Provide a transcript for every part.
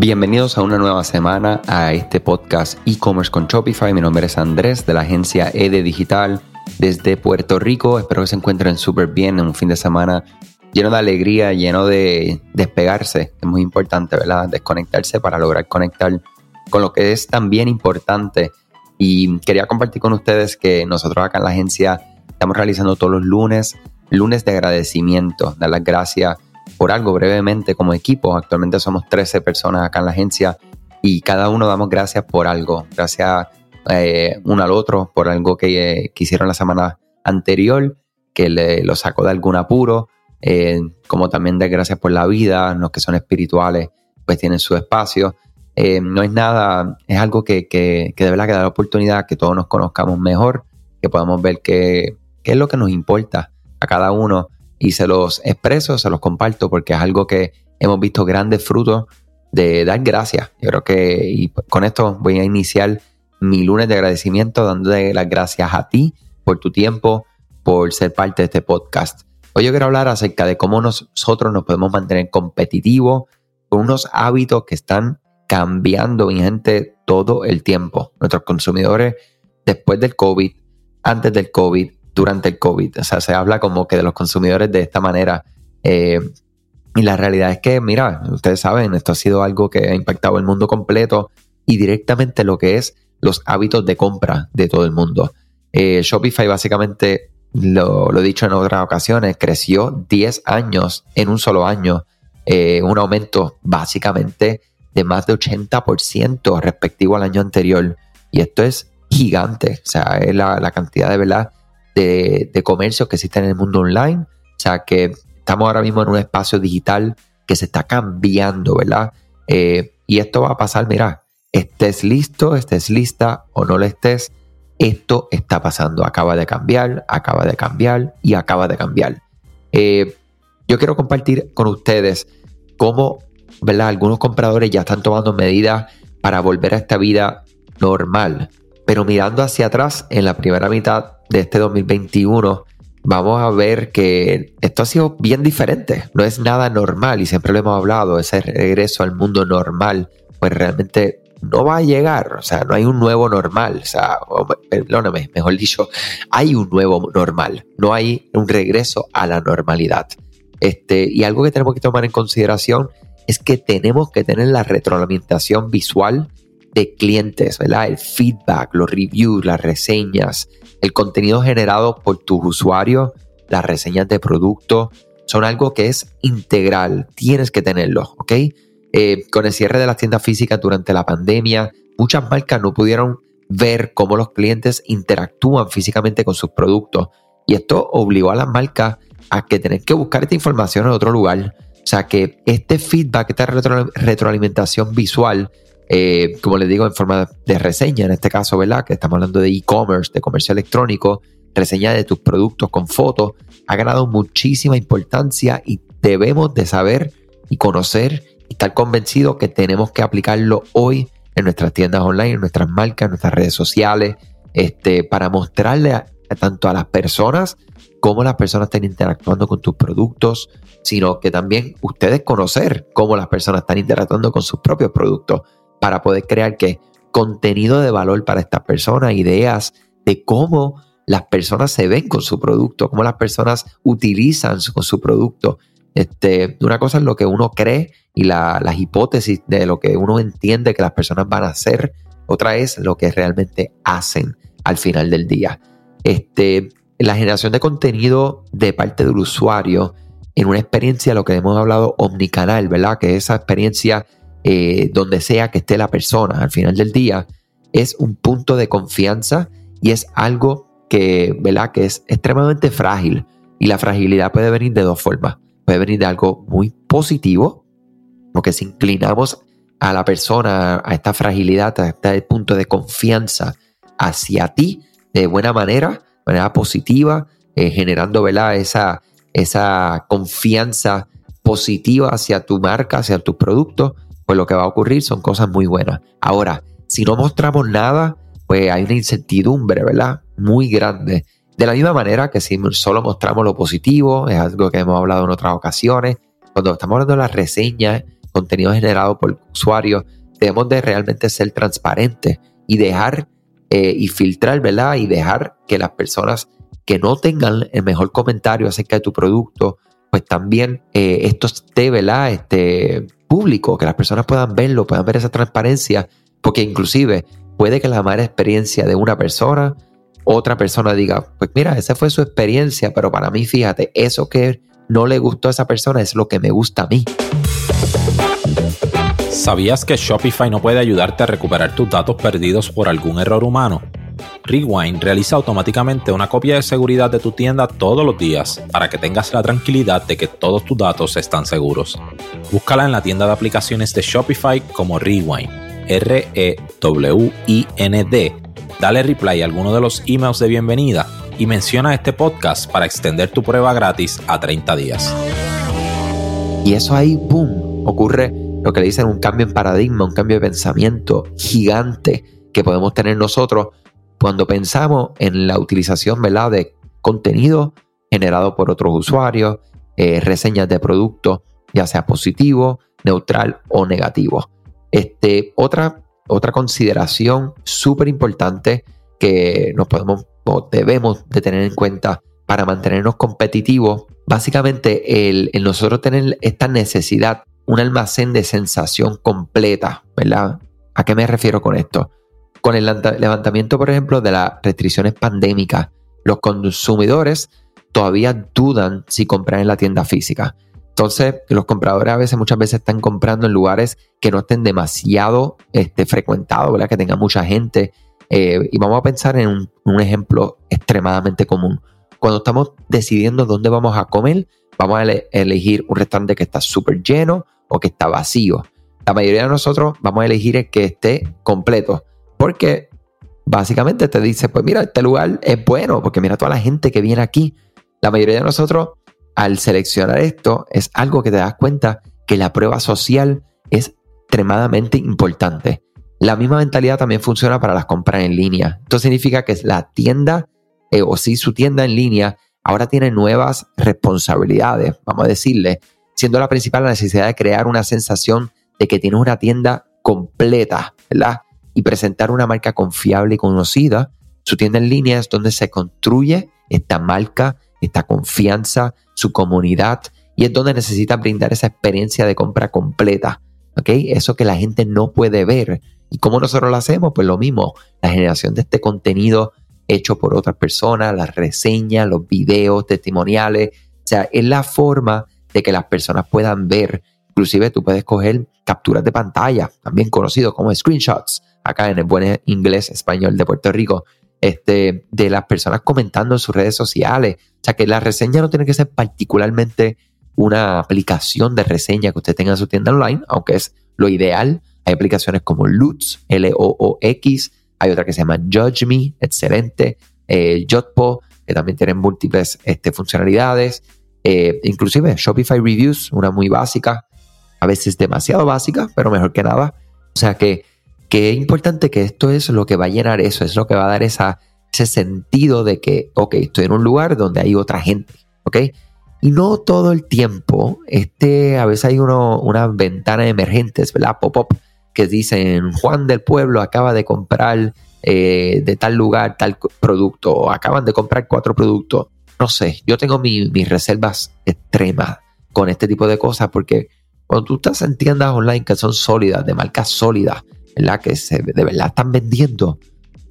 Bienvenidos a una nueva semana a este podcast e-commerce con Shopify. Mi nombre es Andrés de la agencia EDE Digital desde Puerto Rico. Espero que se encuentren súper bien en un fin de semana lleno de alegría, lleno de despegarse. Es muy importante, ¿verdad? Desconectarse para lograr conectar con lo que es también importante. Y quería compartir con ustedes que nosotros acá en la agencia estamos realizando todos los lunes, lunes de agradecimiento, dar las gracias por algo brevemente como equipo. Actualmente somos 13 personas acá en la agencia y cada uno damos gracias por algo. Gracias eh, uno al otro por algo que, hicieron la semana anterior, que le, lo sacó de algún apuro. Eh, como también de gracias por la vida, los que son espirituales, pues tienen su espacio. Eh, no es nada, es algo que, que, que de verdad que da la oportunidad que todos nos conozcamos mejor, que podamos ver qué, qué es lo que nos importa a cada uno y se los expreso, se los comparto porque es algo que hemos visto grandes frutos de dar gracias. Yo creo que con esto voy a iniciar mi lunes de agradecimiento dándote las gracias a ti por tu tiempo, por ser parte de este podcast. Hoy yo quiero hablar acerca de cómo nosotros nos podemos mantener competitivos con unos hábitos que están cambiando, mi gente, todo el tiempo. Nuestros consumidores, después del COVID, antes del COVID, durante el COVID. O sea, se habla como que de los consumidores de esta manera. Eh, y la realidad es que, mira, ustedes saben, esto ha sido algo que ha impactado el mundo completo y directamente lo que es los hábitos de compra de todo el mundo. Eh, Shopify básicamente, lo, he dicho en otras ocasiones, creció 10 años en un solo año, eh, un aumento básicamente de más de 80% respectivo al año anterior. Y esto es gigante, o sea, es la, la cantidad de verdad de, comercio que existen en el mundo online. O sea que estamos ahora mismo en un espacio digital que se está cambiando, ¿verdad? Eh, y esto va a pasar, mira, estés listo, estés lista o no lo estés, esto está pasando, acaba de cambiar, acaba de cambiar y acaba de cambiar. Eh, yo quiero compartir con ustedes cómo, ¿verdad? Algunos compradores ya están tomando medidas para volver a esta vida normal, pero mirando hacia atrás en la primera mitad de este 2021, vamos a ver que esto ha sido bien diferente. No es nada normal y siempre lo hemos hablado, ese regreso al mundo normal, pues realmente no va a llegar. O sea, no hay un nuevo normal. O sea, perdóname, mejor dicho, hay un nuevo normal. No hay un regreso a la normalidad. Este, y algo que tenemos que tomar en consideración es que tenemos que tener la retroalimentación visual clientes, ¿verdad? El feedback, los reviews, las reseñas, el contenido generado por tus usuarios, las reseñas de producto, son algo que es integral, tienes que tenerlo, ¿ok? Eh, con el cierre de las tiendas físicas durante la pandemia, muchas marcas no pudieron ver cómo los clientes interactúan físicamente con sus productos y esto obligó a las marcas a que tener que buscar esta información en otro lugar. O sea que este feedback, esta retroalimentación visual eh, como les digo, en forma de reseña, en este caso, ¿verdad? Que estamos hablando de e-commerce, de comercio electrónico, reseña de tus productos con fotos, ha ganado muchísima importancia y debemos de saber y conocer y estar convencidos que tenemos que aplicarlo hoy en nuestras tiendas online, en nuestras marcas, en nuestras redes sociales, este, para mostrarle tanto a las personas cómo las personas están interactuando con tus productos, sino que también ustedes conocer cómo las personas están interactuando con sus propios productos para poder crear que contenido de valor para estas personas, ideas de cómo las personas se ven con su producto, cómo las personas utilizan con su producto. Este, una cosa es lo que uno cree y las hipótesis de lo que uno entiende que las personas van a hacer, otra es lo que realmente hacen al final del día. Este, la generación de contenido de parte del usuario en una experiencia, lo que hemos hablado, omnicanal, ¿verdad? Que esa experiencia eh, donde sea que esté la persona al final del día, es un punto de confianza y es algo que, ¿verdad? que es extremadamente frágil. Y la fragilidad puede venir de dos formas. Puede venir de algo muy positivo, porque si inclinamos a la persona, a esta fragilidad, a este punto de confianza hacia ti de buena manera, manera positiva, eh, generando ¿verdad? Esa, esa confianza positiva hacia tu marca, hacia tus productos, pues lo que va a ocurrir son cosas muy buenas. Ahora, si no mostramos nada, pues hay una incertidumbre, ¿verdad? Muy grande. De la misma manera que si solo mostramos lo positivo, es algo que hemos hablado en otras ocasiones, cuando estamos hablando de las reseñas, contenido generado por usuarios, debemos de realmente ser transparentes y dejar eh, y filtrar, ¿verdad? Y dejar que las personas que no tengan el mejor comentario acerca de tu producto, pues también eh, esto esté, ¿verdad? Este, que las personas puedan verlo, puedan ver esa transparencia, porque inclusive puede que la mala experiencia de una persona, otra persona diga, pues mira, esa fue su experiencia, pero para mí, fíjate, eso que no le gustó a esa persona es lo que me gusta a mí. ¿Sabías que Shopify no puede ayudarte a recuperar tus datos perdidos por algún error humano? Rewind realiza automáticamente una copia de seguridad de tu tienda todos los días para que tengas la tranquilidad de que todos tus datos están seguros. Búscala en la tienda de aplicaciones de Shopify como Rewind, R-E-W-I-N-D. Dale reply a alguno de los emails de bienvenida y menciona este podcast para extender tu prueba gratis a 30 días. Y eso ahí, boom, ocurre lo que le dicen un cambio en paradigma, un cambio de pensamiento gigante que podemos tener nosotros cuando pensamos en la utilización ¿verdad? de contenido generado por otros usuarios, eh, reseñas de productos, ya sea positivo, neutral o negativo. Este, otra, otra consideración súper importante que nos podemos o debemos de tener en cuenta para mantenernos competitivos, básicamente el, el nosotros tener esta necesidad, un almacén de sensación completa, ¿verdad? ¿A qué me refiero con esto? Con el levantamiento, por ejemplo, de las restricciones pandémicas, los consumidores todavía dudan si comprar en la tienda física. Entonces, los compradores a veces, muchas veces están comprando en lugares que no estén demasiado este, frecuentados, ¿verdad? Que tengan mucha gente. Eh, y vamos a pensar en un, un, ejemplo extremadamente común. Cuando estamos decidiendo dónde vamos a comer, vamos a elegir un restaurante que está súper lleno o que está vacío. La mayoría de nosotros vamos a elegir el que esté completo. Porque básicamente te dice, pues mira, este lugar es bueno, porque mira toda la gente que viene aquí. La mayoría de nosotros, al seleccionar esto, es algo que te das cuenta que la prueba social es extremadamente importante. La misma mentalidad también funciona para las compras en línea. Esto significa que la tienda, eh, o si su tienda en línea, ahora tiene nuevas responsabilidades, vamos a decirle, siendo la principal la necesidad de crear una sensación de que tienes una tienda completa, ¿verdad? Y presentar una marca confiable y conocida, su tienda en línea es donde se construye esta marca, esta confianza, su comunidad y es donde necesita brindar esa experiencia de compra completa. ¿ok? Eso que la gente no puede ver. ¿Y cómo nosotros lo hacemos? Pues lo mismo, la generación de este contenido hecho por otras personas, las reseñas, los videos, testimoniales. O sea, es la forma de que las personas puedan ver. Inclusive tú puedes coger capturas de pantalla, también conocido como screenshots, acá en el buen inglés español de Puerto Rico, este, de las personas comentando en sus redes sociales. O sea que la reseña no tiene que ser particularmente una aplicación de reseña que usted tenga en su tienda online, aunque es lo ideal. Hay aplicaciones como Lutz, L-O-O-X, hay otra que se llama Judge Me, excelente, eh, Jotpo, que también tienen múltiples este, funcionalidades, eh, inclusive Shopify Reviews, una muy básica, a veces demasiado básica, pero mejor que nada. O sea que que es importante que esto es lo que va a llenar eso, es lo que va a dar esa, ese sentido de que, ok, estoy en un lugar donde hay otra gente, ok. Y no todo el tiempo, este, a veces hay uno, una ventana emergentes, ¿verdad? Pop-up, que dicen, Juan del Pueblo acaba de comprar eh, de tal lugar tal producto, o acaban de comprar cuatro productos. No sé, yo tengo mis reservas extremas con este tipo de cosas porque cuando tú estás en tiendas online que son sólidas, de marcas sólidas, que de verdad están vendiendo,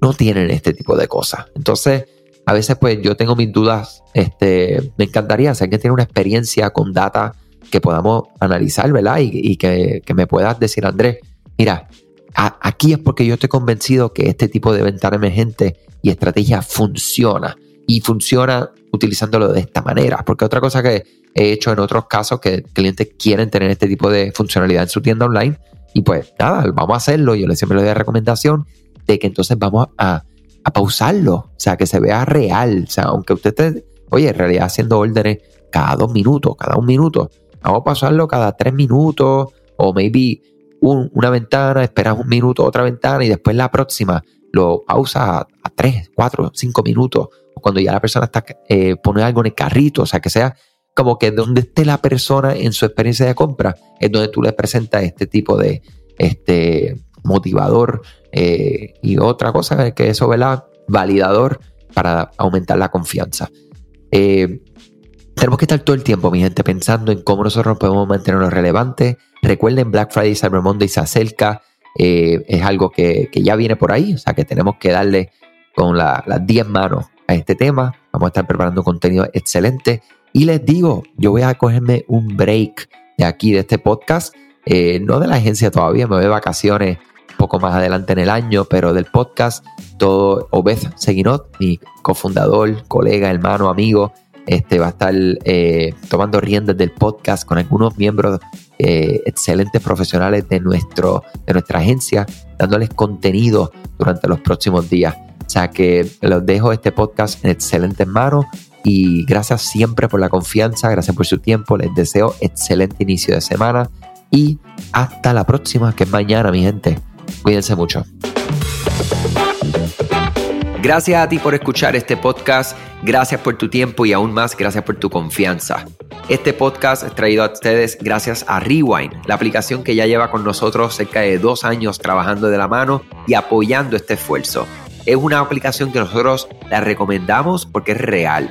no tienen este tipo de cosas. Entonces, a veces pues yo tengo mis dudas, este, me encantaría saber que tiene una experiencia con data que podamos analizar, ¿verdad? Y, que, me puedas decir, Andrés, mira, aquí es porque yo estoy convencido que este tipo de ventana emergente y estrategia funciona. Y funciona utilizándolo de esta manera. Porque otra cosa que he hecho en otros casos que clientes quieren tener este tipo de funcionalidad en su tienda online y pues nada, vamos a hacerlo. Yo le siempre le doy la recomendación de que entonces vamos a, pausarlo, o sea, que se vea real. O sea, aunque usted esté, oye, en realidad haciendo órdenes cada dos minutos, cada un minuto, vamos a pausarlo cada tres minutos o maybe una ventana, esperas un minuto, otra ventana y después la próxima lo pausa a, tres, cuatro, cinco minutos. Cuando ya la persona está eh, pone algo en el carrito, o sea, que sea como que donde esté la persona en su experiencia de compra, es donde tú le presentas este tipo de este, motivador eh, y otra cosa que eso, ¿verdad? Validador para aumentar la confianza. Eh, tenemos que estar todo el tiempo, mi gente, pensando en cómo nosotros podemos mantenernos relevantes. Recuerden, Black Friday, Cyber Monday se acerca. Eh, es algo que, ya viene por ahí, o sea que tenemos que darle con las 10 manos a este tema. Vamos a estar preparando contenido excelente. Y les digo, yo voy a cogerme un break de aquí, de este podcast. Eh, no de la agencia todavía, me voy de vacaciones un poco más adelante en el año, pero del podcast, todo Obed Seguinot, mi cofundador, colega, hermano, amigo, este, va a estar eh, tomando riendas del podcast con algunos miembros eh, excelentes profesionales de, nuestro, de nuestra agencia, dándoles contenido durante los próximos días. O sea que los dejo este podcast en excelentes manos y gracias siempre por la confianza, gracias por su tiempo, les deseo excelente inicio de semana y hasta la próxima, que es mañana, mi gente. Cuídense mucho. Gracias a ti por escuchar este podcast, gracias por tu tiempo y aún más gracias por tu confianza. Este podcast es traído a ustedes gracias a Rewind, la aplicación que ya lleva con nosotros cerca de dos años trabajando de la mano y apoyando este esfuerzo. Es una aplicación que nosotros la recomendamos porque es real